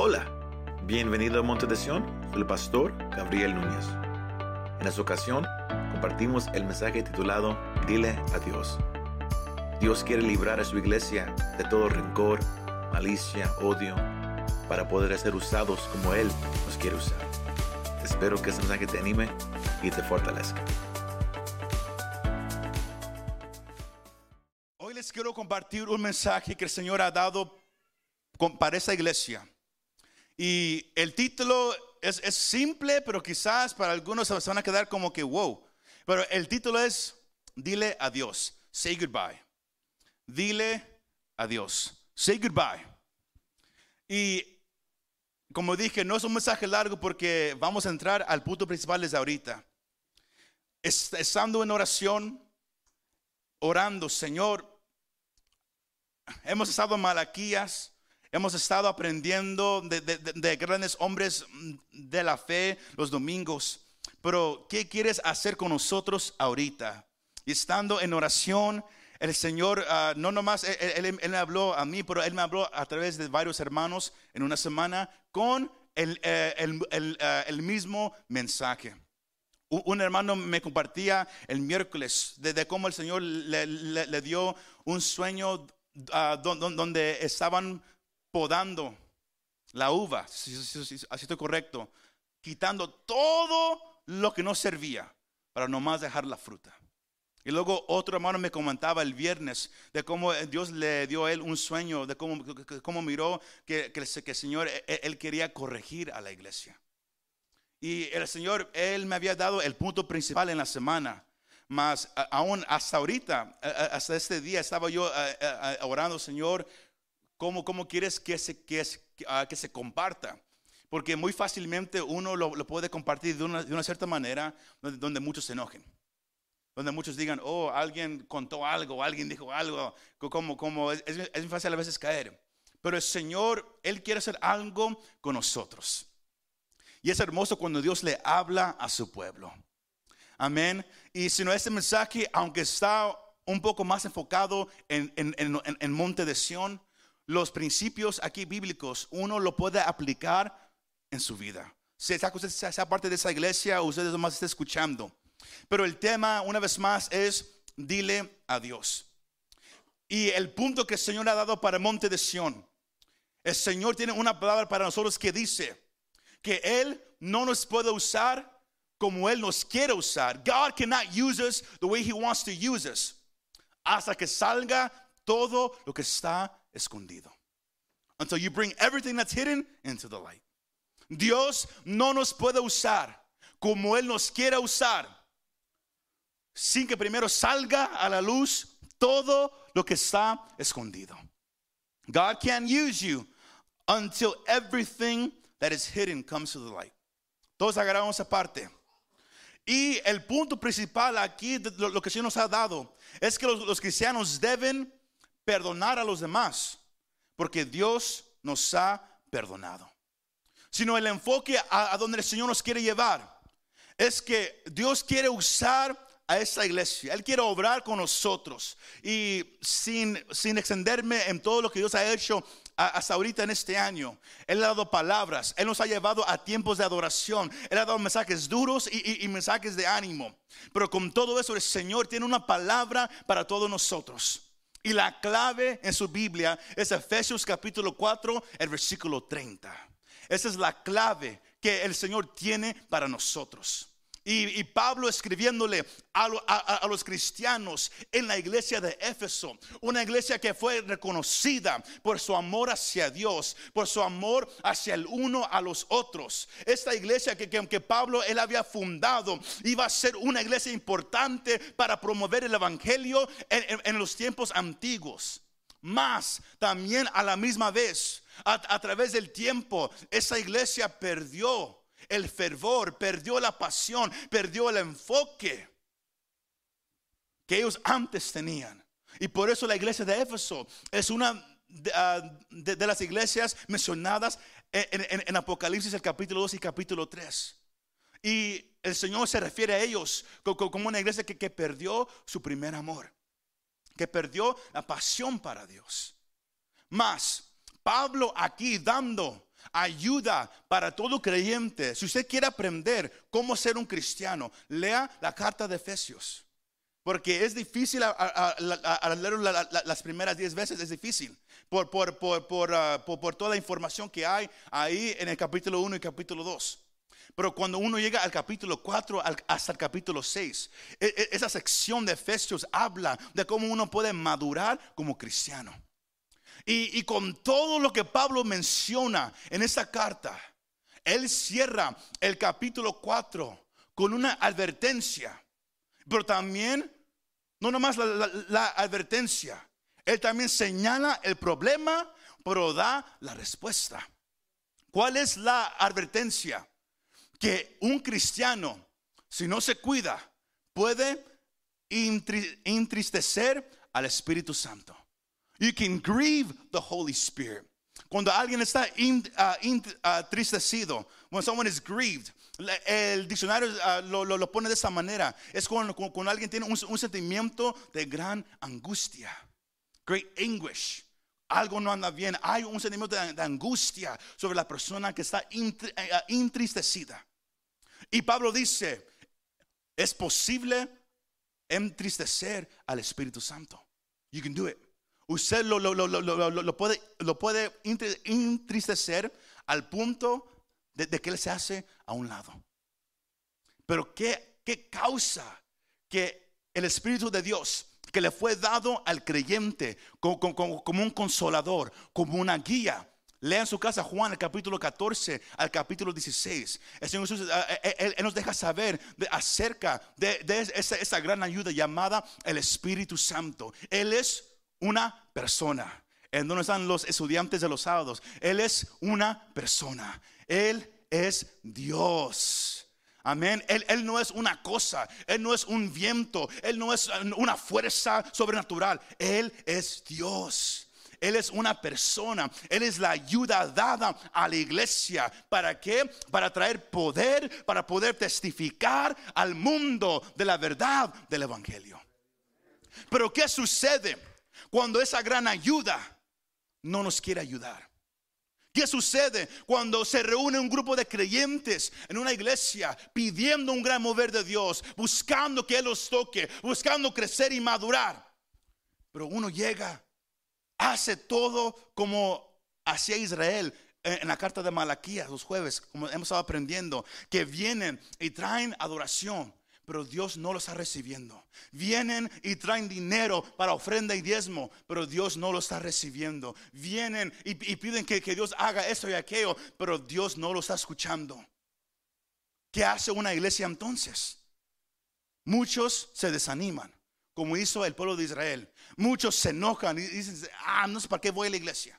Hola, bienvenido a Monte de Sion, soy el pastor Gabriel Núñez. En esta ocasión compartimos el mensaje titulado Dile a Dios. Dios quiere librar a su iglesia de todo rencor, malicia, odio, para poder ser usados como Él nos quiere usar. Espero que este mensaje te anime y te fortalezca. Hoy les quiero compartir un mensaje que el Señor ha dado para esa iglesia. Y el título es, es simple, pero quizás para algunos se van a quedar como que wow. Pero el título es Dile adiós. Say goodbye. Dile adiós. Say goodbye. Y como dije, no es un mensaje largo porque vamos a entrar al punto principal desde ahorita. Es- Estando en oración, orando, Señor, hemos estado en Malaquías, hemos estado aprendiendo de, de- de- de grandes hombres mm, de la fe los domingos, pero ¿qué quieres hacer con nosotros ahorita? Y estando en oración, el Señor, ah, no nomás, él, él- él- me habló a mí, pero Él me habló a través de varios hermanos en una semana con el, eh, el- el, ah, el mismo mensaje. Un hermano me compartía el miércoles de, cómo el Señor le, le- dio un sueño ah, don- don- donde estaban podando la uva, si, si- así estoy correcto, quitando todo lo que no servía para nomás dejar la fruta. Y luego otro hermano me comentaba el viernes de cómo Dios le dio a él un sueño, de cómo, cómo miró que, que que el Señor, él- él quería corregir a la iglesia. Y el Señor, Él me había dado el punto principal en la semana. Mas aún hasta ahorita, hasta este día, estaba yo orando, Señor, ¿cómo, cómo quieres que se, que, se- que, se comparta? Porque muy fácilmente uno lo, puede compartir de una, de una cierta manera donde, muchos se enojen. Donde muchos digan, oh, alguien contó algo, alguien dijo algo, co- como, como es, es, fácil a veces caer. Pero el Señor, Él quiere hacer algo con nosotros. Y es hermoso cuando Dios le habla a su pueblo. Amén. Y si no, este mensaje, aunque está un poco más enfocado en, en- en- en- en Monte de Sión, los principios aquí bíblicos, uno lo puede aplicar en su vida. Si que usted sea parte de esa iglesia, ustedes nomás está escuchando. Pero el tema, una vez más, es dile a Dios. Y el punto que el Señor ha dado para Monte de Sión, el Señor tiene una palabra para nosotros que dice, que Él no nos puede usar como Él nos quiere usar. God cannot use us the way He wants to use us hasta que salga todo lo que está escondido. Until you bring everything that's hidden into the light. Dios no nos puede usar como Él nos quiere usar sin que primero salga a la luz todo lo que está escondido. God can't use you until everything that is hidden comes to the light. Todos agarramos esa parte. Y el punto principal aquí, lo que el Señor nos ha dado, es que los, los cristianos deben perdonar a los demás, porque Dios nos ha perdonado. Sino el enfoque a, donde el Señor nos quiere llevar es que Dios quiere usar a esta iglesia. Él quiere obrar con nosotros. Y sin, sin extenderme en todo lo que Dios ha hecho hasta ahorita en este año, Él ha dado palabras. Él nos ha llevado a tiempos de adoración. Él ha dado mensajes duros y- y mensajes de ánimo. Pero con todo eso, el Señor tiene una palabra para todos nosotros. Y la clave en su Biblia es Efesios capítulo 4, el versículo 30. Esa es la clave que el Señor tiene para nosotros. Y, Pablo escribiéndole a, lo- a- a- a los cristianos en la iglesia de Éfeso, una iglesia que fue reconocida por su amor hacia Dios, por su amor hacia el uno a los otros. Esta iglesia que, que, Pablo él había fundado iba a ser una iglesia importante para promover el evangelio en, los tiempos antiguos. Más también a la misma vez, a través del tiempo, esa iglesia perdió el fervor, perdió la pasión, perdió el enfoque que ellos antes tenían. Y por eso la iglesia de Éfeso es una de, ah, las iglesias mencionadas en, Apocalipsis el capítulo 2 y capítulo 3. Y el Señor se refiere a ellos co- co- como una iglesia que, que perdió su primer amor, que perdió la pasión para Dios. Más, Pablo aquí dando ayuda para todo creyente. Si usted quiere aprender cómo ser un cristiano, lea la carta de Efesios. Porque es difícil a, a- a- a leer la- la- las primeras 10 veces, es difícil. Por, por, por, ah, por- por toda la información que hay ahí en el capítulo 1 y capítulo 2. Pero cuando uno llega al capítulo 4 al- hasta el capítulo 6, e- e- esa sección de Efesios habla de cómo uno puede madurar como cristiano. Y, con todo lo que Pablo menciona en esta carta, él cierra el capítulo 4 con una advertencia, pero también, no nomás la, la- advertencia, él también señala el problema, pero da la respuesta. ¿Cuál es la advertencia? Que un cristiano, si no se cuida, puede entristecer al Espíritu Santo. You can grieve the Holy Spirit. Cuando alguien está in- ah, in- entristecido, when someone is grieved, el diccionario ah, lo, lo- pone de esa manera. Es cuando, cuando- alguien tiene un, sentimiento de gran angustia, great anguish. Algo no anda bien. Hay un sentimiento de, de angustia sobre la persona que está eh, entristecida. Y Pablo dice, es posible entristecer al Espíritu Santo. You can do it. Usted lo, lo- lo- lo- puede, lo puede entristecer al punto de, que él se hace a un lado. Pero ¿qué, qué causa que el Espíritu de Dios que le fue dado al creyente como, como- como- un consolador, como una guía? Lea en su casa Juan el capítulo 14 al capítulo 16. El Señor Jesús, eh, eh, él, nos deja saber de- acerca de, de esa, esa gran ayuda llamada el Espíritu Santo. Él es una persona. ¿En dónde están los estudiantes de los sábados? Él es una persona. Él es Dios. Amén. Él, él no es una cosa. Él no es un viento. Él no es una fuerza sobrenatural. Él es Dios. Él es una persona. Él es la ayuda dada a la iglesia. ¿Para qué? Para traer poder, para poder testificar al mundo de la verdad del Evangelio. Pero ¿qué sucede cuando esa gran ayuda no nos quiere ayudar? ¿Qué sucede cuando se reúne un grupo de creyentes en una iglesia pidiendo un gran mover de Dios, buscando que Él los toque, buscando crecer y madurar? Pero uno llega, hace todo como hacía Israel en la carta de Malaquías los jueves, como hemos estado aprendiendo, que vienen y traen adoración, pero Dios no lo está recibiendo. Vienen y traen dinero para ofrenda y diezmo, pero Dios no lo está recibiendo. Vienen y, piden que, que Dios haga esto y aquello, pero Dios no lo está escuchando. ¿Qué hace una iglesia entonces? Muchos se desaniman, como hizo el pueblo de Israel. Muchos se enojan y dicen, ah, no sé para qué voy a la iglesia.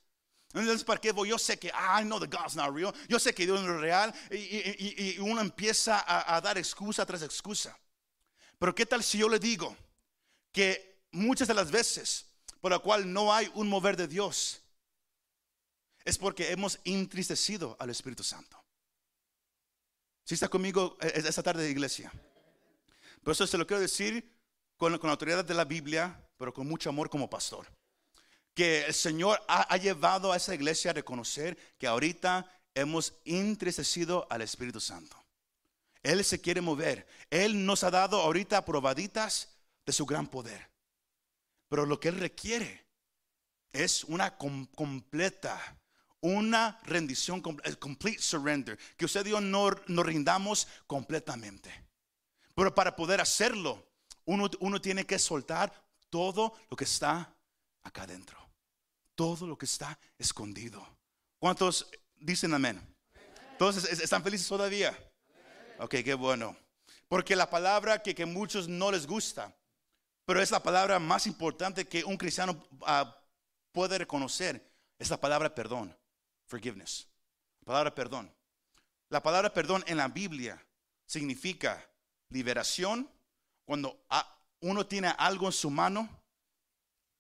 No sé para qué voy. Yo sé que, ah, know the God's not real. Yo sé que Dios no es real. Y, y- y- uno empieza a, a dar excusa tras excusa. Pero ¿qué tal si yo le digo que muchas de las veces por la cual no hay un mover de Dios es porque hemos entristecido al Espíritu Santo? Si está conmigo eh, esta tarde de iglesia. Por eso se lo quiero decir con, con la autoridad de la Biblia, pero con mucho amor como pastor. Que el Señor ha, llevado a esa iglesia a reconocer que ahorita hemos entristecido al Espíritu Santo. Él se quiere mover. Él nos ha dado ahorita probaditas de su gran poder. Pero lo que Él requiere es una com- completa, una rendición, complete surrender. Que usted y no, nos rindamos completamente. Pero para poder hacerlo, uno, uno tiene que soltar todo lo que está acá adentro. Todo lo que está escondido. ¿Cuántos dicen amén? Entonces, ¿es- ¿están felices todavía? Ok, qué bueno. Porque la palabra que, que muchos no les gusta, pero es la palabra más importante que un cristiano ah, puede reconocer, es la palabra perdón, forgiveness. La palabra perdón. La palabra perdón en la Biblia significa liberación cuando ah, uno tiene algo en su mano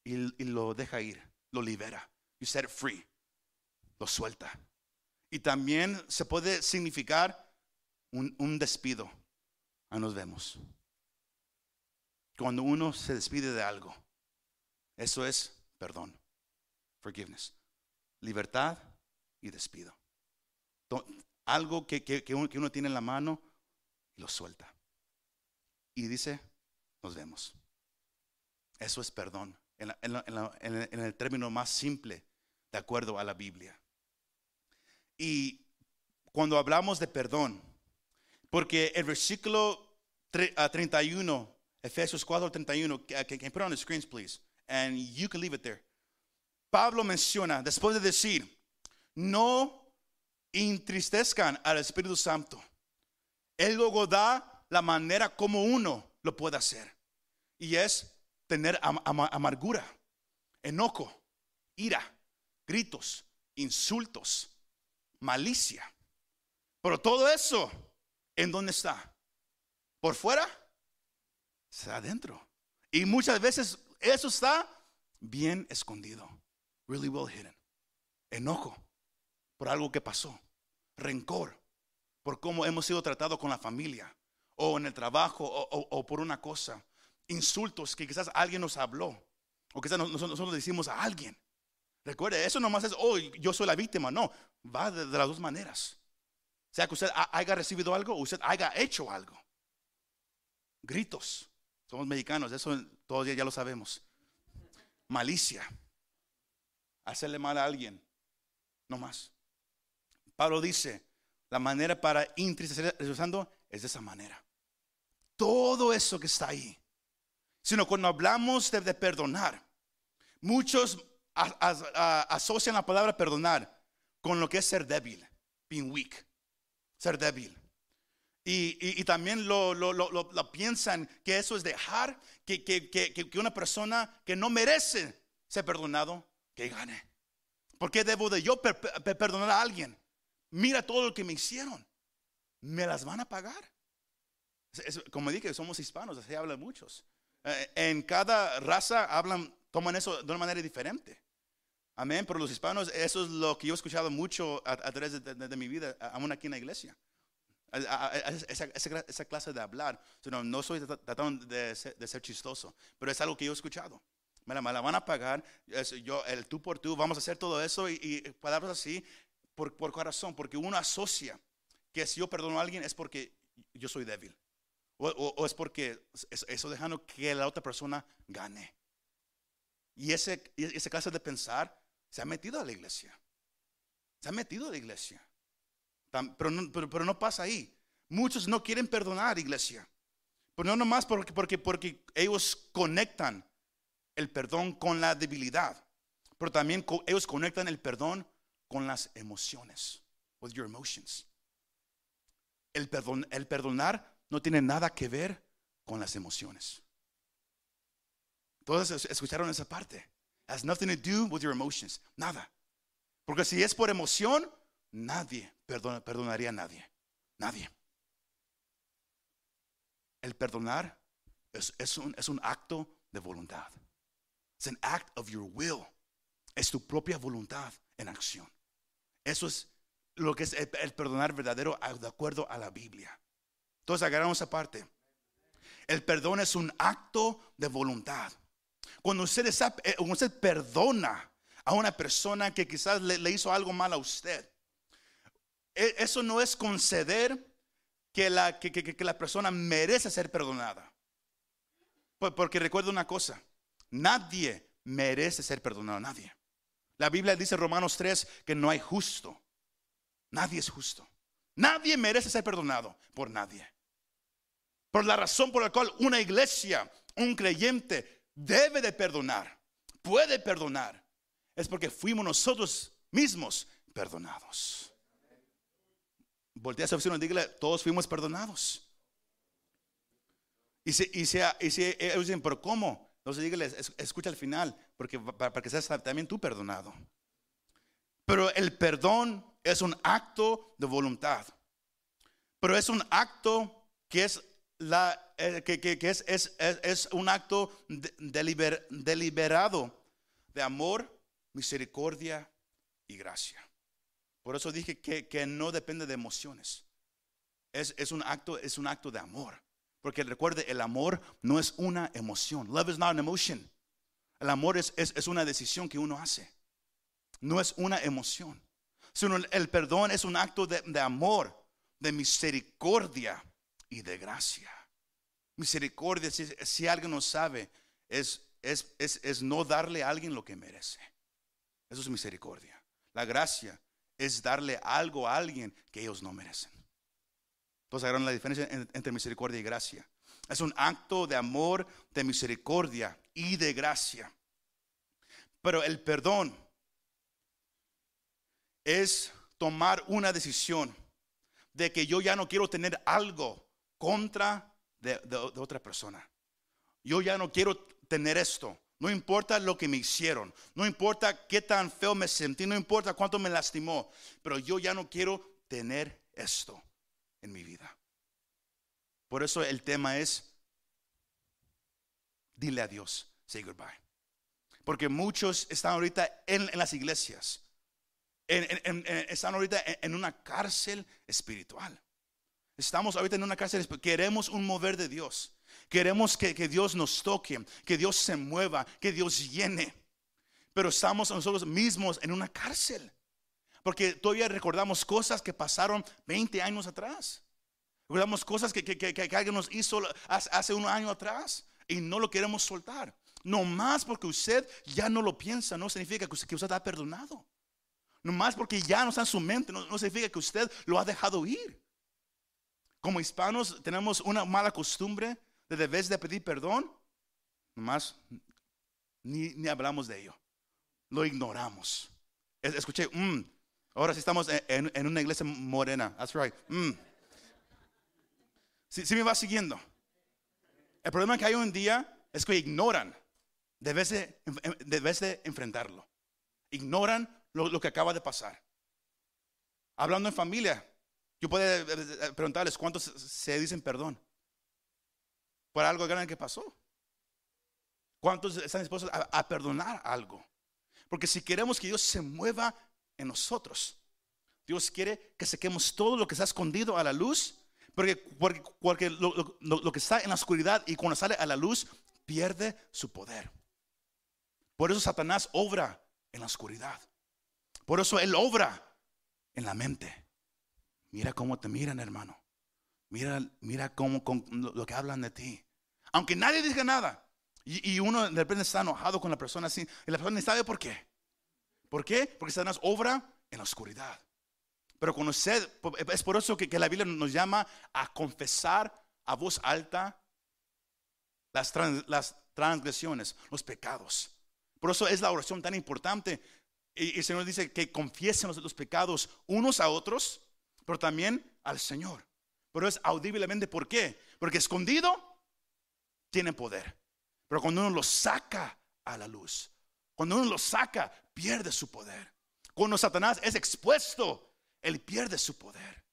y lo deja ir, lo libera. You set it free, lo suelta. Y también se puede significar un, un despido. Ahí nos vemos. Cuando uno se despide de algo, eso es perdón, forgiveness, libertad y despido. algo que, que- que uno tiene en la mano y lo suelta. Y dice, nos vemos. Eso es perdón, en, la- en la- en en el- término más simple, de acuerdo a la Biblia. Y cuando hablamos de perdón, porque el versículo tre- ah, 31, Efesios 4, 31, que, que, que put on the screens, please, and you can leave it there. Pablo menciona, después de decir, no entristezcan al Espíritu Santo. Él luego da la manera como uno lo puede hacer. Y es tener am- ama- amargura, enojo, ira, gritos, insultos, malicia. Pero todo eso, ¿en dónde está? ¿Por fuera? Está adentro. Y muchas veces eso está bien escondido. Really well hidden. Enojo por algo que pasó. Rencor por cómo hemos sido tratados con la familia. O en el trabajo o por una cosa. Insultos que quizás alguien nos habló. O quizás nos- nosotros, nosotros decimos a alguien. Recuerde, eso nomás es, oh, yo soy la víctima. No, va de, las dos maneras. Sea que usted ha- haya recibido algo o usted haya hecho algo. Gritos. Somos mexicanos, eso todos ya, lo sabemos. Malicia. Hacerle mal a alguien. No más. Pablo dice, la manera para entristecer es de esa manera. Todo eso que está ahí. Sino cuando hablamos de, perdonar, muchos asocian la palabra perdonar con lo que es ser débil, being weak, ser débil. Y, también lo, piensan que eso es dejar que, una persona que no merece ser perdonado, que gane. ¿Por qué debo de yo per- per- perdonar a alguien? Mira todo lo que me hicieron. ¿Me las van a pagar? Es- como dije, somos hispanos, así hablan muchos. Eh, en cada raza hablan, toman eso de una manera diferente. Amén. Pero los hispanos, eso es lo que yo he escuchado mucho a, a través de, de- de mi vida, aún aquí en la iglesia. A- esa, esa- esa clase de hablar. No, no soy trat- tratando de ser, de ser chistoso, pero es algo que yo he escuchado. Me la, me la van a pagar, es- yo, el tú por tú, vamos a hacer todo eso y, y palabras así. ¿Por, ¿Por qué razón? Porque uno asocia que si yo perdono a alguien es porque yo soy débil. O, es porque es- eso dejando que la otra persona gane. Y ese, ese clase de pensar se ha metido a la iglesia. Se ha metido a la iglesia. Pero no, pero, no pasa ahí. Muchos no quieren perdonar, iglesia. Pero no nomás porque, porque, porque ellos conectan el perdón con la debilidad. Pero también ellos conectan el perdón con las emociones. With your emotions. El, perdon, el perdonar no tiene nada que ver con las emociones. Todos es- escucharon esa parte. Has nothing to do with your emotions. Nada. Porque si es por emoción, nadie perdona- perdonaría a nadie. Nadie. El perdonar es, un, es un acto de voluntad. Es an act of your will. Es tu propia voluntad en acción. Eso es lo que es el, perdonar verdadero de acuerdo a la Biblia. Entonces agarramos esa parte. El perdón es un acto de voluntad. Cuando usted, eh, perdona a una persona que quizás le, hizo algo mal a usted, e- eso no es conceder que la, que, la persona merece ser perdonada. Porque recuerda una cosa, nadie merece ser perdonado, nadie. La Biblia dice en Romanos 3 que no hay justo. Nadie es justo. Nadie merece ser perdonado por nadie. Por la razón por la cual una iglesia, un creyente debe de perdonar, puede perdonar, es porque fuimos nosotros mismos perdonados. Voltea a su vecino y dígale, todos fuimos perdonados. Y si, y si, y si ellos dicen, pero ¿cómo? Entonces dígale, es- escucha al final, porque para que seas también tú perdonado. Pero el perdón es un acto de voluntad. Pero es un acto que es la eh, que, es, es- es- un acto de- deliber- deliberado de amor, misericordia y gracia. Por eso dije que, que no depende de emociones. Es, un acto, es un acto de amor. Porque recuerde, el amor no es una emoción. Love is not an emotion. El amor es, es, es una decisión que uno hace. No es una emoción. sino el perdón es un acto de, de amor, de misericordia y de gracia. Misericordia, si, si alguien no sabe, es, es, es, es no darle a alguien lo que merece. Eso es misericordia. La gracia es darle algo a alguien que ellos no merecen. Entonces agarran la diferencia entre misericordia y gracia. Es un acto de amor, de misericordia y de gracia. Pero el perdón es tomar una decisión de que yo ya no quiero tener algo contra de, otra persona. Yo ya no quiero tener esto. No importa lo que me hicieron, no importa qué tan feo me sentí, no importa cuánto me lastimó, pero yo ya no quiero tener esto en mi vida. Por eso el tema es, dile a Dios, say goodbye. Porque muchos están ahorita en, las iglesias, están ahorita en una cárcel espiritual. Estamos ahorita en una cárcel, queremos un mover de Dios. Queremos que, Dios nos toque, que Dios se mueva, que Dios llene. Pero estamos nosotros mismos en una cárcel. Porque todavía recordamos cosas que pasaron 20 años atrás. Recordamos cosas que, que, alguien nos hizo hace un año atrás y no lo queremos soltar. No más porque usted ya no lo piensa, no significa que usted, que usted ha perdonado. No más porque ya no está en su mente, no significa que usted lo ha dejado ir. Como hispanos tenemos una mala costumbre de debes de pedir perdón, nomás ni, ni hablamos de ello. Lo ignoramos. Escuché, mm, ahora sí estamos en, una iglesia morena. That's right. Mm. Si, me va siguiendo. El problema que hay hoy en día es que ignoran. Debes de, debes de enfrentarlo. Ignoran lo que acaba de pasar. Hablando en familia, yo puedo eh, eh, preguntarles cuántos se dicen perdón por algo grande que pasó. ¿Cuántos están dispuestos a, perdonar algo? Porque si queremos que Dios se mueva en nosotros, Dios quiere que saquemos todo lo que está escondido a la luz, porque, lo, que está en la oscuridad y cuando sale a la luz pierde su poder. Por eso Satanás obra en la oscuridad. Por eso él obra en la mente. Mira cómo te miran, hermano. Mira, mira cómo con lo que hablan de ti. Aunque nadie diga nada. Y, uno de repente está enojado con la persona así. Y la persona ni sabe por qué. ¿Por qué? Porque Satanás obra en la oscuridad. Pero cuando usted, es por eso que, la Biblia nos llama a confesar a voz alta las, las transgresiones, los pecados. Por eso es la oración tan importante. Y, el Señor dice que confiesen los pecados unos a otros pero también al Señor. Pero es audiblemente, ¿por qué? Porque escondido tiene poder. Pero cuando uno lo saca a la luz, cuando uno lo saca, pierde su poder. Cuando Satanás es expuesto, él pierde su poder.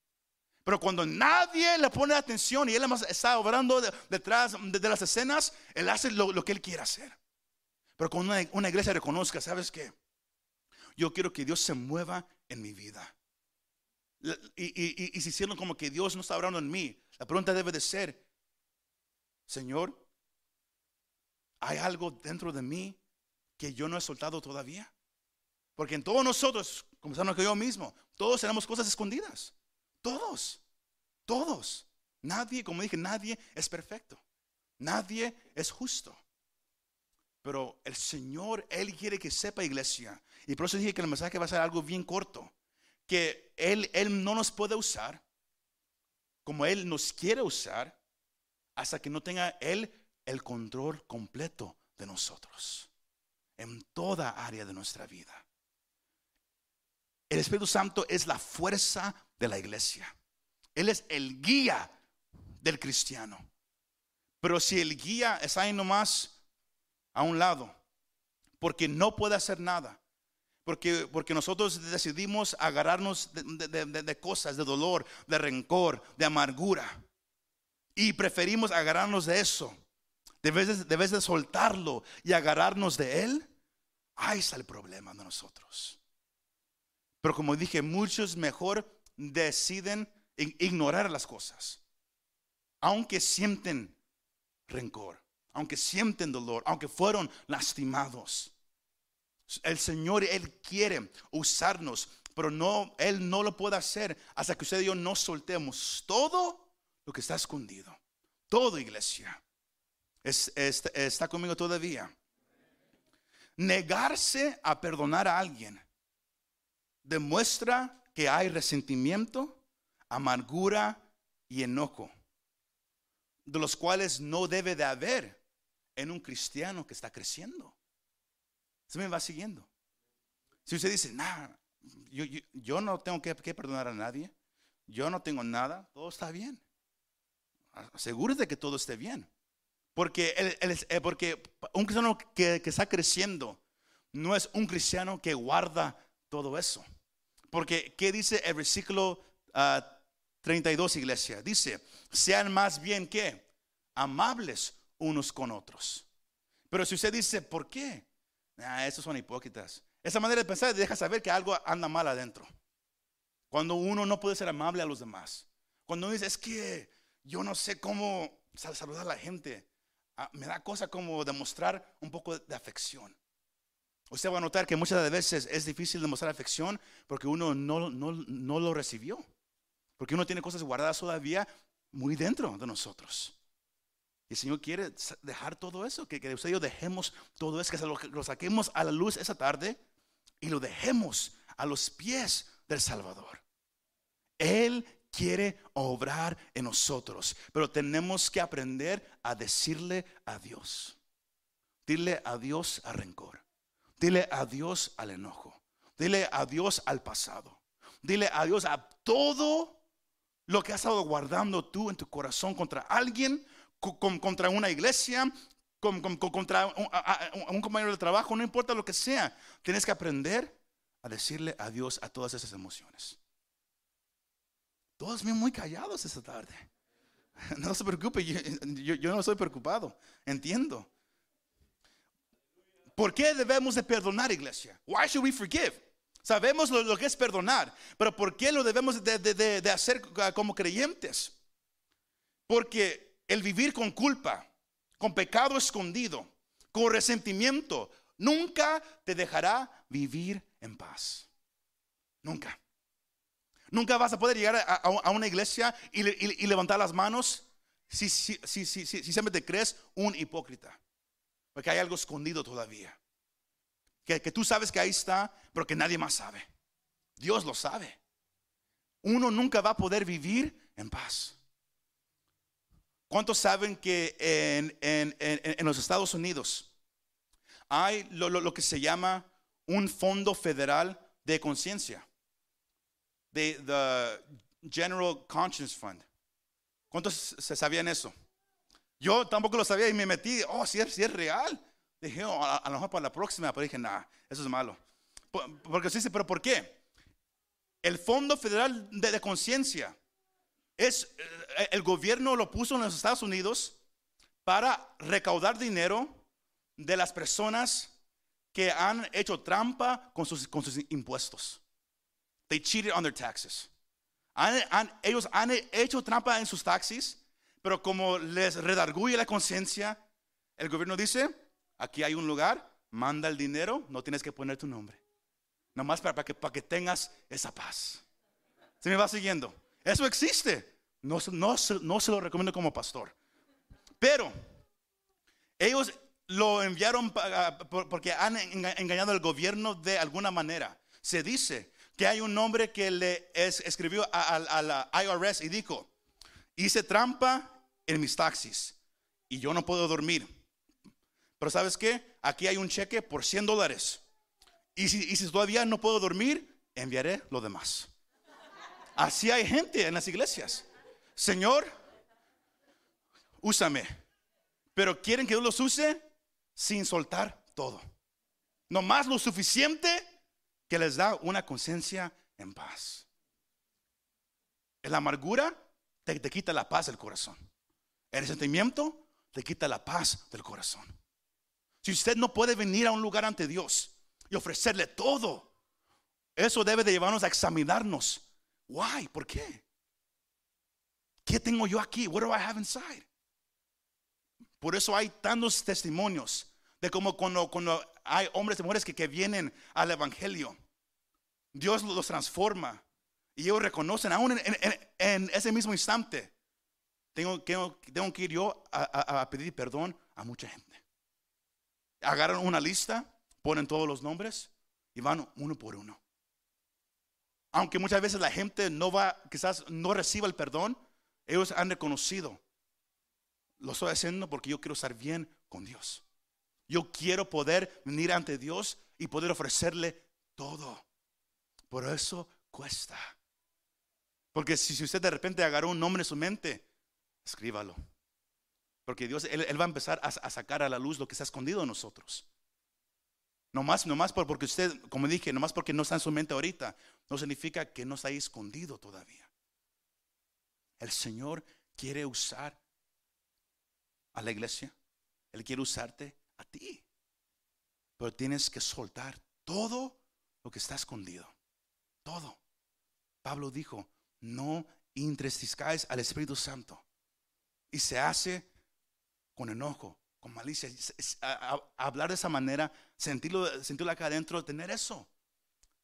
Pero cuando nadie le pone atención y él está obrando detrás de, las escenas, él hace lo, que él quiere hacer. Pero cuando una, una iglesia reconozca, ¿sabes qué? Yo quiero que Dios se mueva en mi vida. Y, si sienten como que Dios no está hablando en mí, la pregunta debe de ser, Señor, ¿hay algo dentro de mí que yo no he soltado todavía? Porque en todos nosotros, comenzando que yo mismo, todos tenemos cosas escondidas. Todos, todos. Nadie, como dije, nadie es perfecto. Nadie es justo. Pero el Señor, Él quiere que sepa, iglesia. Y por eso dije que el mensaje va a ser algo bien corto que él, él no nos puede usar como Él nos quiere usar hasta que no tenga Él el control completo de nosotros en toda área de nuestra vida. El Espíritu Santo es la fuerza de la iglesia. Él es el guía del cristiano. Pero si el guía está ahí nomás a un lado, porque no puede hacer nada, porque, porque nosotros decidimos agarrarnos de, cosas, de dolor, de rencor, de amargura. Y preferimos agarrarnos de eso. Debes de, de soltarlo y agarrarnos de él. Ahí está el problema de nosotros. Pero como dije, muchos mejor deciden ignorar las cosas. Aunque sienten rencor, aunque sienten dolor, aunque fueron lastimados. El Señor, Él quiere usarnos Pero no, Él no lo puede hacer hasta que usted y yo no soltemos todo lo que está escondido. Todo, iglesia. está conmigo todavía. Negarse a perdonar a alguien demuestra que hay resentimiento, amargura y enojo, de los cuales no debe de haber en un cristiano que está creciendo. Se me va siguiendo. Si usted dice, nah, yo, no tengo que, perdonar a nadie, yo no tengo nada, todo está bien. Asegúrese que todo esté bien. Porque, eh, un cristiano que, está creciendo no es un cristiano que guarda todo eso. Porque, ¿qué dice el versículo 32, ah, iglesia? Dice, sean más bien que amables unos con otros. Pero si usted dice, ¿por qué? Ah, esos son hipócritas. Esa manera de pensar deja saber que algo anda mal adentro. Cuando uno no puede ser amable a los demás. Cuando uno dice, es que yo no sé cómo saludar a la gente. Ah, me da cosa como demostrar un poco de afección. Usted va a notar que muchas veces es difícil demostrar afección porque uno no, no lo recibió. Porque uno tiene cosas guardadas todavía muy dentro de nosotros. Y el Señor quiere dejar todo eso, que, que usted y yo dejemos todo eso, que lo, lo saquemos a la luz esa tarde y lo dejemos a los pies del Salvador. Él quiere obrar en nosotros, pero tenemos que aprender a decirle a Dios. Dile adiós al rencor. Dile adiós al enojo. Dile adiós al pasado. Dile adiós a todo lo que has estado guardando tú en tu corazón contra alguien contra una iglesia, contra un, compañero de trabajo, no importa lo que sea. Tienes que aprender a decirle adiós a todas esas emociones. Todos muy callados esta tarde. No se preocupe, yo, no estoy preocupado, entiendo. ¿Por qué debemos de perdonar, iglesia? Why should we forgive? Sabemos lo, que es perdonar, pero ¿por qué lo debemos de, de hacer como creyentes? Porque el vivir con culpa, con pecado escondido, con resentimiento, nunca te dejará vivir en paz. Nunca. Nunca vas a poder llegar a, una iglesia y, levantar las manos si, si, si, si, siempre te crees un hipócrita. Porque hay algo escondido todavía. Que, que tú sabes que ahí está, pero que nadie más sabe. Dios lo sabe. Uno nunca va a poder vivir en paz. ¿Cuántos saben que en, los Estados Unidos hay lo, que se llama un fondo federal de conciencia? The, the General Conscience Fund. ¿Cuántos se sabían eso? Yo tampoco lo sabía y me metí, oh, si es, es real. Dije, oh, a, lo mejor para la próxima, pero dije, nah, eso es malo. Porque se dice, pero ¿por qué? El Fondo Federal de Conciencia es, eh, el gobierno lo puso en los Estados Unidos para recaudar dinero de las personas que han hecho trampa con sus, con sus impuestos. They cheated on their taxes. ellos han hecho trampa en sus taxis, pero como les redarguye la conciencia, el gobierno dice, aquí hay un lugar, manda el dinero, no tienes que poner tu nombre. Nomás para, para, que, para que tengas esa paz. ¿Se me va siguiendo? Eso existe. No, no, se lo recomiendo como pastor. Pero ellos lo enviaron porque han engañado al gobierno de alguna manera. Se dice que hay un hombre que le escribió a, la IRS y dijo, hice trampa en mis taxis y yo no puedo dormir. Pero sabes qué? Aquí hay un cheque por 100 dólares. Y si, y si todavía no puedo dormir, enviaré lo demás. Así hay gente en las iglesias. Señor, úsame. Pero quieren que Dios los use sin soltar todo. No más lo suficiente que les da una conciencia en paz. La amargura te, te quita la paz del corazón. El resentimiento te quita la paz del corazón. Si usted no puede venir a un lugar ante Dios y ofrecerle todo, eso debe de llevarnos a examinarnos. Why? ¿Por qué? ¿Qué tengo yo aquí? What do I have inside? Por eso hay tantos testimonios de cómo cuando, hay hombres y mujeres que, que vienen al Evangelio, Dios los transforma. Y ellos reconocen, aún en, ese mismo instante, tengo, tengo- tengo que ir yo a- a pedir perdón a mucha gente. Agarran una lista, ponen todos los nombres y van uno por uno. Aunque muchas veces la gente no va, quizás no reciba el perdón, ellos han reconocido. Lo estoy haciendo porque yo quiero estar bien con Dios. Yo quiero poder venir ante Dios y poder ofrecerle todo. Por eso cuesta. Porque si, usted de repente agarró un nombre en su mente, escríbalo. Porque Dios, Él, Él va a empezar a, a sacar a la luz lo que está escondido en nosotros. No más, no más por- porque usted, como dije, no más porque no está en su mente ahorita, no significa que no está ahí escondido todavía. El Señor quiere usar a la iglesia. Él quiere usarte a ti. Pero tienes que soltar todo lo que está escondido. Todo. Pablo dijo, no entristezcáis al Espíritu Santo. Y se hace con enojo, malicia. Hablar de esa manera, sentirlo, sentirlo acá adentro, tener eso.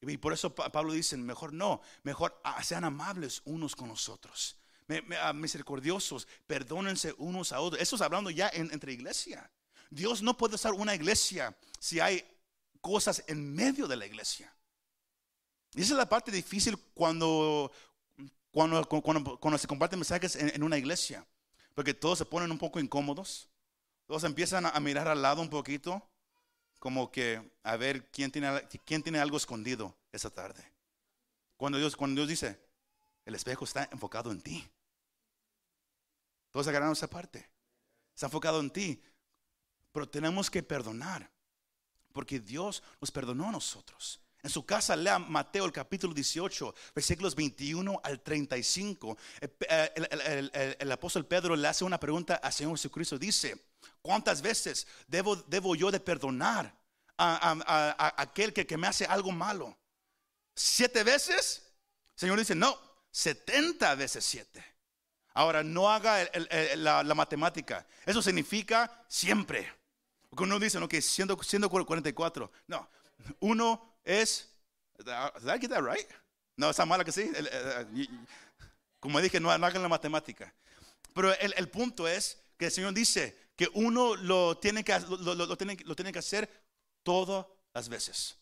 Y por eso Pa- Pablo dice, mejor no, mejor ah, sean amables unos con los otros. Me- me- ah, misericordiosos, perdónense unos a otros. Eso es hablando ya en- entre iglesia. Dios no puede usar una iglesia si hay cosas en medio de la iglesia. Y esa es la parte difícil cuando, cuando, cuando, cuando se comparten mensajes en, en una iglesia. Porque todos se ponen un poco incómodos. Todos empiezan a, mirar al lado un poquito. Como que a ver quién tiene, quién tiene algo escondido esa tarde. Cuando Dios, cuando Dios dice, el espejo está enfocado en ti. Todos agarraron esa parte. Está enfocado en ti. Pero tenemos que perdonar. Porque Dios nos perdonó a nosotros. En su casa lea Mateo el capítulo 18, versículos 21 al 35. El, el- el- el- el- el apóstol Pedro le hace una pregunta al Señor Jesucristo. Dice, ¿cuántas veces debo, debo yo de perdonar a, a- a- a aquel que, que me hace algo malo? ¿Siete veces? Señor dice, no, 70 veces siete. Ahora, no haga la, matemática. Eso significa siempre. Porque uno dice, ok, 100 144. No, uno es. Did I get that right? No, está mala que sí. Como dije, no, no hagan la matemática. Pero el, el punto es que el Señor dice que uno lo tiene que, lo, lo- lo tiene, que hacer todas las veces.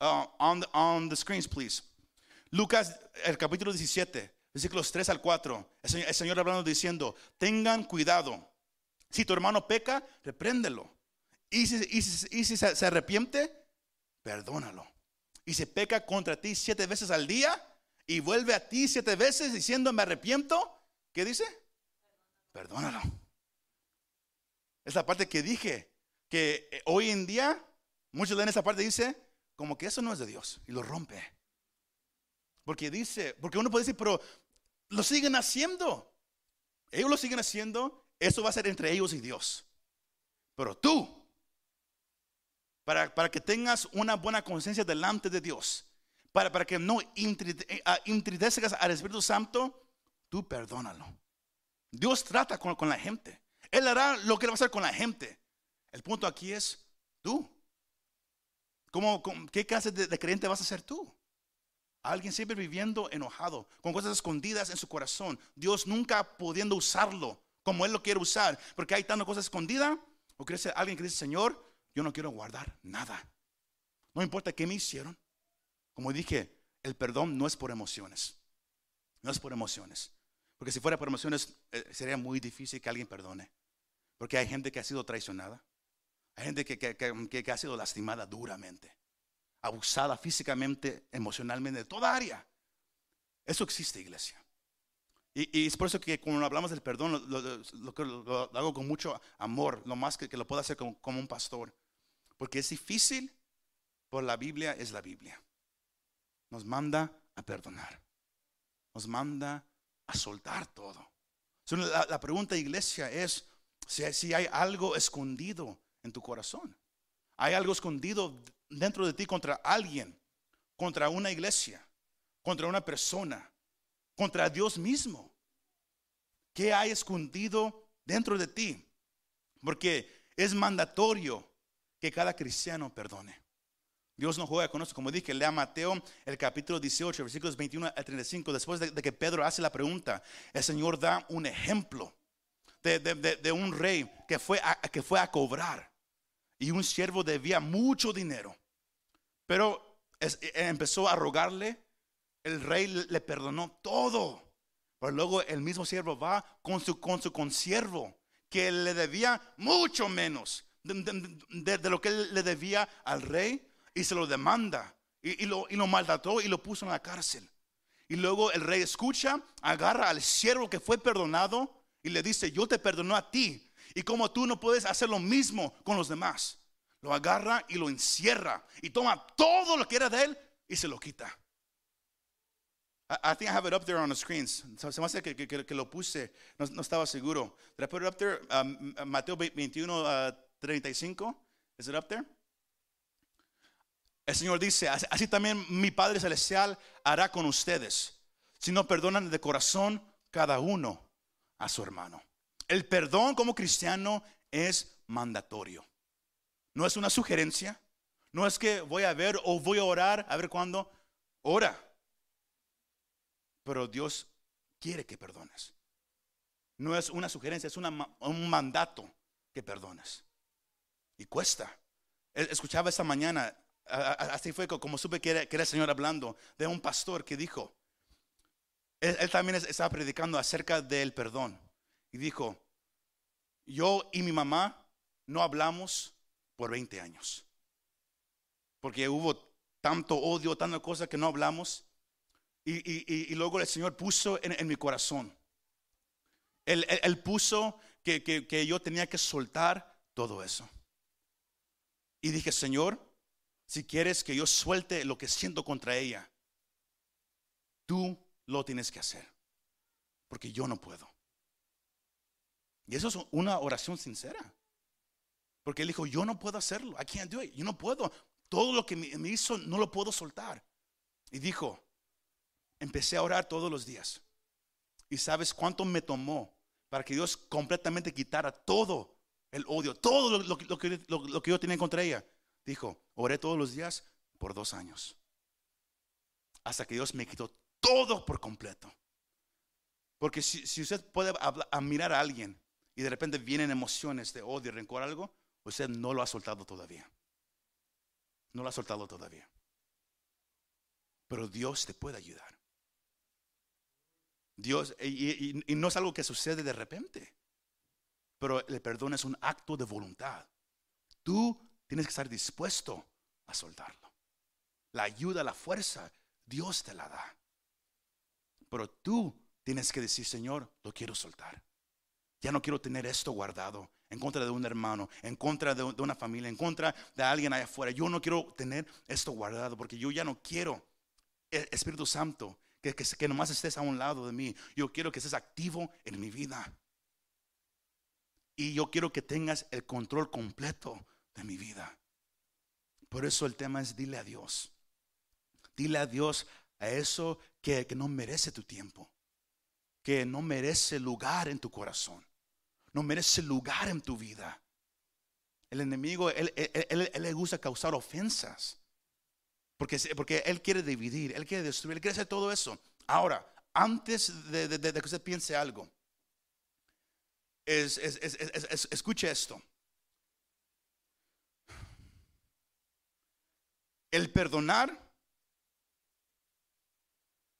Uh, on, the, on the screens, please. Lucas, el capítulo 17, versículos 3 al 4. El Señor, el Señor hablando diciendo: Tengan cuidado. Si tu hermano peca, repréndelo. Y si, y si- y si se, se arrepiente, perdónalo. Y si peca contra ti siete veces al día y vuelve a ti siete veces diciendo me arrepiento, ¿qué dice? Perdónalo. Es la parte que dije, que eh, hoy en día muchos leen esa parte y dice, como que eso no es de Dios y lo rompe. Porque dice, porque uno puede decir, pero lo siguen haciendo. Ellos lo siguen haciendo, eso va a ser entre ellos y Dios. Pero tú, para, para que tengas una buena conciencia delante de Dios, para, para que no intride- eh, ah, al Espíritu Santo, tú perdónalo. Dios trata con la gente. Él hará lo que él va a hacer con la gente. El punto aquí es tú. ¿Cómo, qué clase de, de creyente vas a ser tú? Alguien siempre viviendo enojado, con cosas escondidas en su corazón. Dios nunca pudiendo usarlo como Él lo quiere usar, porque hay tantas cosas escondidas. O quiere ser alguien que dice, Señor, yo no quiero guardar nada. No importa qué me hicieron. Como dije, el perdón no es por emociones. No es por emociones. Porque si fuera por emociones, eh, sería muy difícil que alguien perdone. Porque hay gente que ha sido traicionada. Hay gente que, que- que- ha sido lastimada duramente. Abusada físicamente, emocionalmente, de toda área. Eso existe, iglesia. Y, es por eso que cuando hablamos del perdón, lo, lo- lo- hago con mucho amor, lo más que, que lo puedo hacer como, un pastor. Porque es difícil, por la Biblia es la Biblia. Nos manda a perdonar. Nos manda a soltar todo. La pregunta, iglesia, es si, hay algo escondido en tu corazón. Hay algo escondido dentro de ti contra alguien, contra una iglesia, contra una persona, contra Dios mismo. ¿Qué hay escondido dentro de ti? Porque es mandatorio que cada cristiano perdone. Dios no juega con eso. Como dije, lea Mateo el capítulo 18, versículos 21 a 35. Después de, que Pedro hace la pregunta, el Señor da un ejemplo de, un rey que fue, a, que fue a cobrar. Y un siervo debía mucho dinero. Pero empezó a rogarle. El rey le perdonó todo. Pero luego el mismo siervo va con su, con su consiervo que le debía mucho menos de, lo que le debía al rey y se lo demanda y, lo, y lo maltrató y lo puso en la cárcel. Y luego el rey escucha, agarra al siervo que fue perdonado y le dice, yo te perdono a ti. Y como tú no puedes hacer lo mismo con los demás, lo agarra y lo encierra y toma todo lo que era de él y se lo quita. I, think I have it up there on the screens. Se me hace que, que, lo puse, no, estaba seguro. Did I put it up there? Um, Mateo 21, uh, 35. Is it up there? El Señor dice, así también mi Padre Celestial hará con ustedes, si no perdonan de corazón cada uno a su hermano. El perdón como cristiano es mandatorio. No es una sugerencia. No es que voy a ver o voy a orar, a ver cuándo. Ora. Pero Dios quiere que perdones. No es una sugerencia, es un mandato que perdones. Y cuesta. Escuchaba esta mañana así fue como supe que era, el Señor hablando de un pastor que dijo, él, también estaba predicando acerca del perdón. Y dijo, yo y mi mamá no hablamos por 20 años. Porque hubo tanto odio, tanta cosa que no hablamos. Y, luego el Señor puso en, mi corazón. Él, puso que, que yo tenía que soltar todo eso. Y dije, Señor, si quieres que yo suelte lo que siento contra ella, tú lo tienes que hacer. Porque yo no puedo. Y eso es una oración sincera. Porque él dijo, yo no puedo hacerlo. I can't do it. Yo no puedo. Todo lo que me hizo no lo puedo soltar. Y dijo, empecé a orar todos los días. Y sabes cuánto me tomó para que Dios completamente quitara todo el odio, todo lo, que, lo que yo tenía contra ella. Dijo, oré todos los días por dos años. Hasta que Dios me quitó todo por completo. Porque si, usted puede mirar a alguien y de repente vienen emociones de odio, rencor, algo, usted no lo ha soltado todavía. No lo ha soltado todavía. Pero Dios te puede ayudar. Dios, y, y, no es algo que sucede de repente, pero el perdón es un acto de voluntad. Tú Tienes que estar dispuesto a soltarlo. La ayuda, la fuerza, Dios te la da. Pero tú tienes que decir, Señor, lo quiero soltar. Ya no quiero tener esto guardado en contra de un hermano, en contra de, una familia, en contra de alguien allá afuera. Yo no quiero tener esto guardado porque yo ya no quiero, eh, Espíritu Santo, que, que, que nomás estés a un lado de mí. Yo quiero que estés activo en mi vida. Y yo quiero que tengas el control completo de mi vida. Por eso el tema es dile a Dios. Dile a Dios a eso que, no merece tu tiempo, que no merece lugar en tu corazón, no merece lugar en tu vida. El enemigo, él, le gusta causar ofensas, porque, porque él quiere dividir, él quiere destruir, él quiere hacer todo eso. Ahora, antes de, que usted piense algo, escuche esto. El perdonar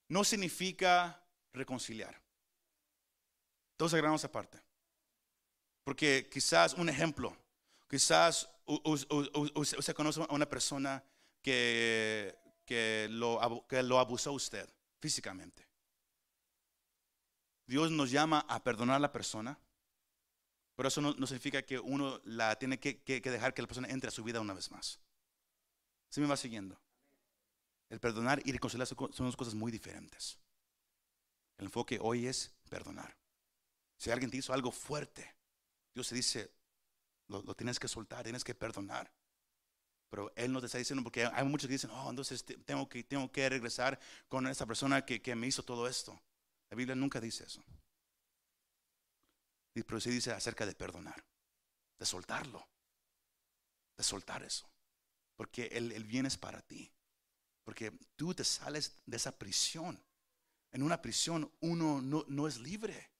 no significa reconciliar. Todos agarramos aparte. Porque quizás un ejemplo, quizás usted conoce a una persona que, que, lo, que lo abusó usted físicamente. Dios nos llama a perdonar a la persona, pero eso no, significa que uno la tiene que, que, dejar que la persona entre a su vida una vez más. ¿Se me va siguiendo? El perdonar y reconciliar son dos cosas muy diferentes. El enfoque hoy es perdonar. Si alguien te hizo algo fuerte, Dios te dice, lo, tienes que soltar, tienes que perdonar. Pero Él no te está diciendo, porque hay muchos que dicen, oh, entonces tengo que, tengo que regresar con esa persona que, me hizo todo esto. La Biblia nunca dice eso. Pero sí dice acerca de perdonar, de soltarlo, de soltar eso. Porque el bien es para ti. Porque tú te sales de esa prisión. En una prisión uno no, no es libre.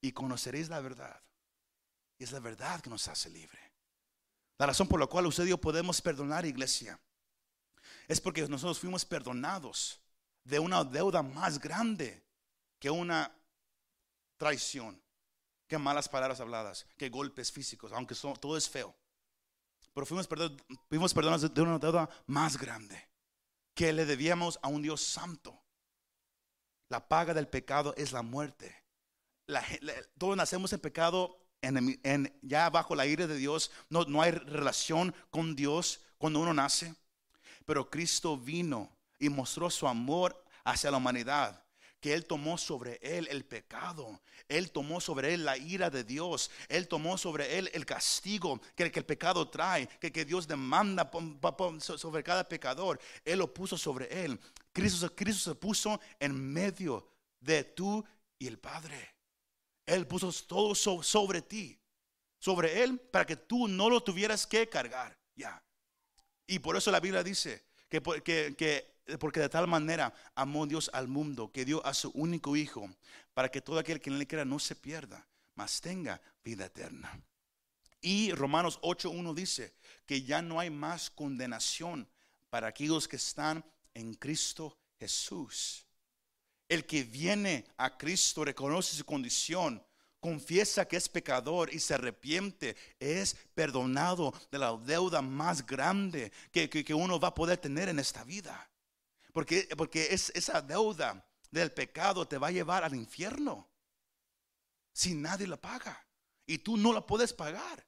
Y conoceréis la verdad. Y es la verdad que nos hace libre. La razón por la cual usted y yo podemos perdonar, iglesia, es porque nosotros fuimos perdonados de una deuda más grande que una traición, que malas palabras habladas, que golpes físicos, aunque todo es feo. Pero fuimos, perdonados de una deuda más grande que le debíamos a un Dios santo. La paga del pecado es la muerte. todos nacemos en pecado en, ya bajo la ira de Dios, no, no hay relación con Dios cuando uno nace. Pero Cristo vino y mostró su amor hacia la humanidad que Él tomó sobre Él el pecado, Él tomó sobre Él la ira de Dios, Él tomó sobre Él el castigo que, que el pecado trae, que, que Dios demanda sobre cada pecador, Él lo puso sobre Él. Cristo, Cristo se puso en medio de tú y el Padre. Él puso todo sobre ti, sobre Él, para que tú no lo tuvieras que cargar. Ya. Y por eso la Biblia dice que, porque de tal manera amó Dios al mundo que dio a su único Hijo, para que todo aquel que en él quiera no se pierda, mas tenga vida eterna. Y Romanos 8.1 dice que ya no hay más condenación para aquellos que están en Cristo Jesús. El que viene a Cristo reconoce su condición, confiesa que es pecador y se arrepiente, es perdonado de la deuda más grande que, que, uno va a poder tener en esta vida. Porque, porque es, esa deuda del pecado te va a llevar al infierno si nadie la paga. Y tú no la puedes pagar.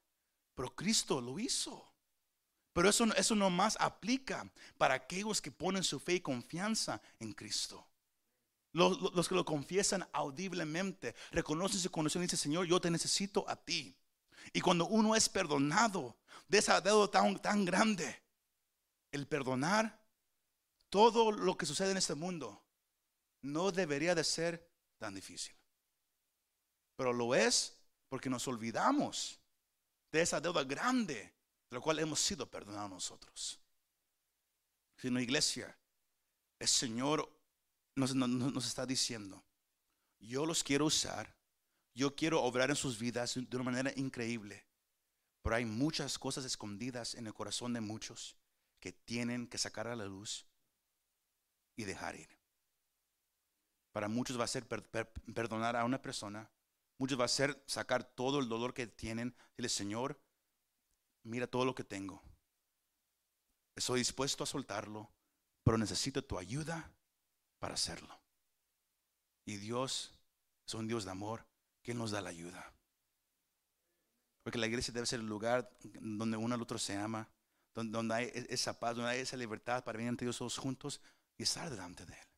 Pero Cristo lo hizo. Pero eso, eso más aplica para aquellos que ponen su fe y confianza en Cristo. Los, que lo confiesan audiblemente, reconocen su condición y dicen, Señor, yo te necesito a ti. Y cuando uno es perdonado de esa deuda tan, tan grande, el perdonar todo lo que sucede en este mundo no debería de ser tan difícil. Pero lo es porque nos olvidamos de esa deuda grande de la cual hemos sido perdonados nosotros. Si no, iglesia, el Señor nos, está diciendo, yo los quiero usar, yo quiero obrar en sus vidas de una manera increíble, pero hay muchas cosas escondidas en el corazón de muchos que tienen que sacar a la luz y dejar ir. Para muchos va a ser perdonar a una persona, muchos va a ser sacar todo el dolor que tienen, dile Señor, mira todo lo que tengo. Estoy dispuesto a soltarlo, pero necesito tu ayuda para hacerlo. Y Dios es un Dios de amor que nos da la ayuda. Porque la iglesia debe ser el lugar donde uno al otro se ama, donde, hay e-, esa paz, donde hay esa libertad para venir ante Dios todos juntos y estar delante de Él.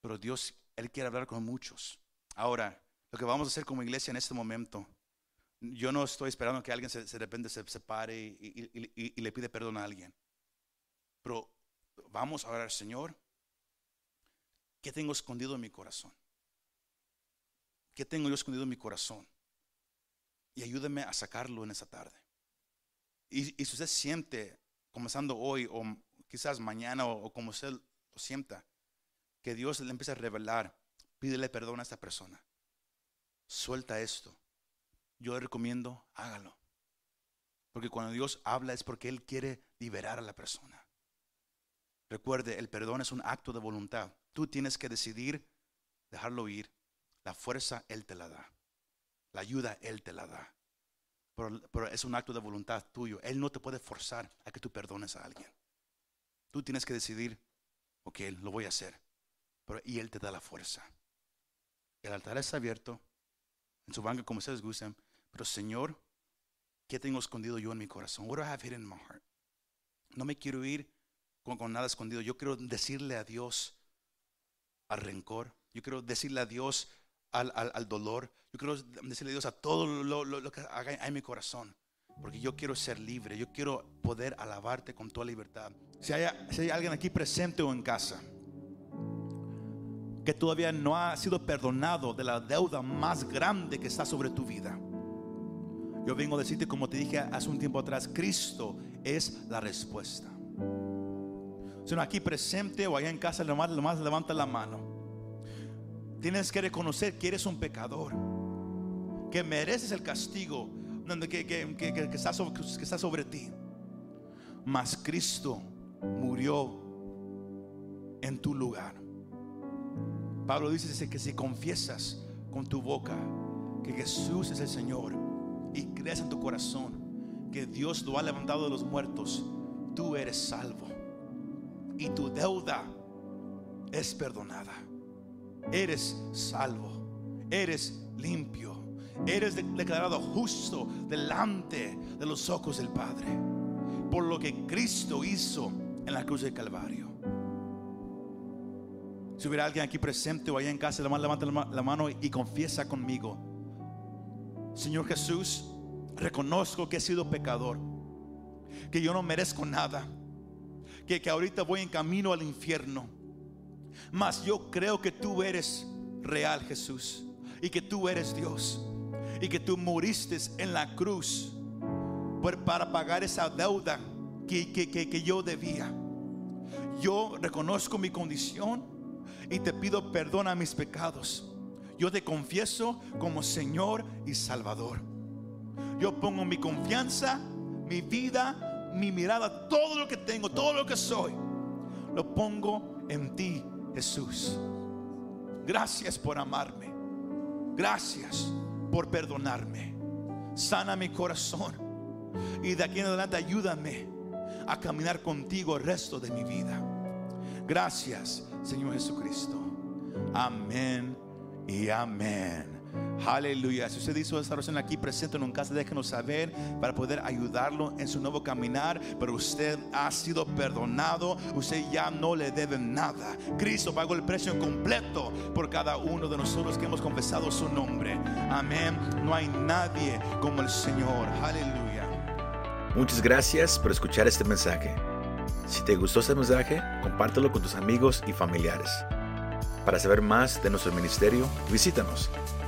Pero Dios, Él quiere hablar con muchos. Ahora, lo que vamos a hacer como iglesia en este momento, yo no estoy esperando que alguien se, de repente se separe y, y le pide perdón a alguien. Pero vamos a orar, Señor, ¿Qué tengo escondido en mi corazón? ¿Qué tengo yo escondido en mi corazón? Y ayúdeme a sacarlo en esa tarde. Y, si usted siente, comenzando hoy o quizás mañana o, como usted lo sienta, que Dios le empieza a revelar, pídele perdón a esta persona. Suelta esto. Yo le recomiendo, hágalo. Porque cuando Dios habla es porque Él quiere liberar a la persona. Recuerde, el perdón es un acto de voluntad. Tú tienes que decidir dejarlo ir. La fuerza Él te la da. La ayuda Él te la da. Pero, es un acto de voluntad tuyo. Él no te puede forzar a que tú perdones a alguien. Tú tienes que decidir, ok, lo voy a hacer. Pero, y Él te da la fuerza. El altar está abierto. En su banca, como ustedes gusten. Pero Señor, ¿qué tengo escondido yo en mi corazón? What do I have hidden in my heart? No me quiero ir con, nada escondido. Yo quiero decirle a Dios al rencor. Yo quiero decirle a Dios al, dolor. Yo quiero decirle a Dios a todo lo, que haga en mi corazón. Porque yo quiero ser libre. Yo quiero poder alabarte con toda libertad. Si hay, si hay alguien aquí presente o en casa que todavía no ha sido perdonado de la deuda más grande que está sobre tu vida. Yo vengo a decirte, como te dije hace un tiempo atrás, Cristo es la respuesta. Si no aquí presente o allá en casa, nomás, nomás levanta la mano. Tienes que reconocer que eres un pecador, que mereces el castigo que, está sobre ti. Mas Cristo murió en tu lugar. Pablo dice que si confiesas con tu boca que Jesús es el Señor y crees en tu corazón que Dios lo ha levantado de los muertos, tú eres salvo. Y tu deuda es perdonada. Eres salvo. Eres limpio. Eres declarado justo delante de los ojos del Padre. Por lo que Cristo hizo en la cruz del Calvario. Si hubiera alguien aquí presente o allá en casa, levanta la mano y confiesa conmigo. Señor Jesús, reconozco que he sido pecador, que yo no merezco nada, que, que ahorita voy en camino al infierno. Mas yo creo que tú eres real, Jesús, y que tú eres Dios, y que tú moriste en la cruz para pagar esa deuda que, que, que yo debía. Yo reconozco mi condición y te pido perdón a mis pecados. Yo te confieso como Señor y Salvador. Yo pongo mi confianza, mi vida, mi mirada, todo lo que tengo, todo lo que soy, lo pongo en ti, Jesús. Gracias por amarme. Gracias por perdonarme. Sana mi corazón. Y de aquí en adelante ayúdame a caminar contigo el resto de mi vida. Gracias Señor Jesucristo. Amén y amén. Aleluya. Si usted hizo esta oración aquí presente en un casa, déjenos saber para poder ayudarlo en su nuevo caminar. Pero usted ha sido perdonado. Usted ya no le debe nada. Cristo pagó el precio completo por cada uno de nosotros que hemos confesado su nombre. Amén. No hay nadie como el Señor. Aleluya. Muchas gracias por escuchar este mensaje. Si te gustó este mensaje, compártelo con tus amigos y familiares. Para saber más de nuestro ministerio, visítanos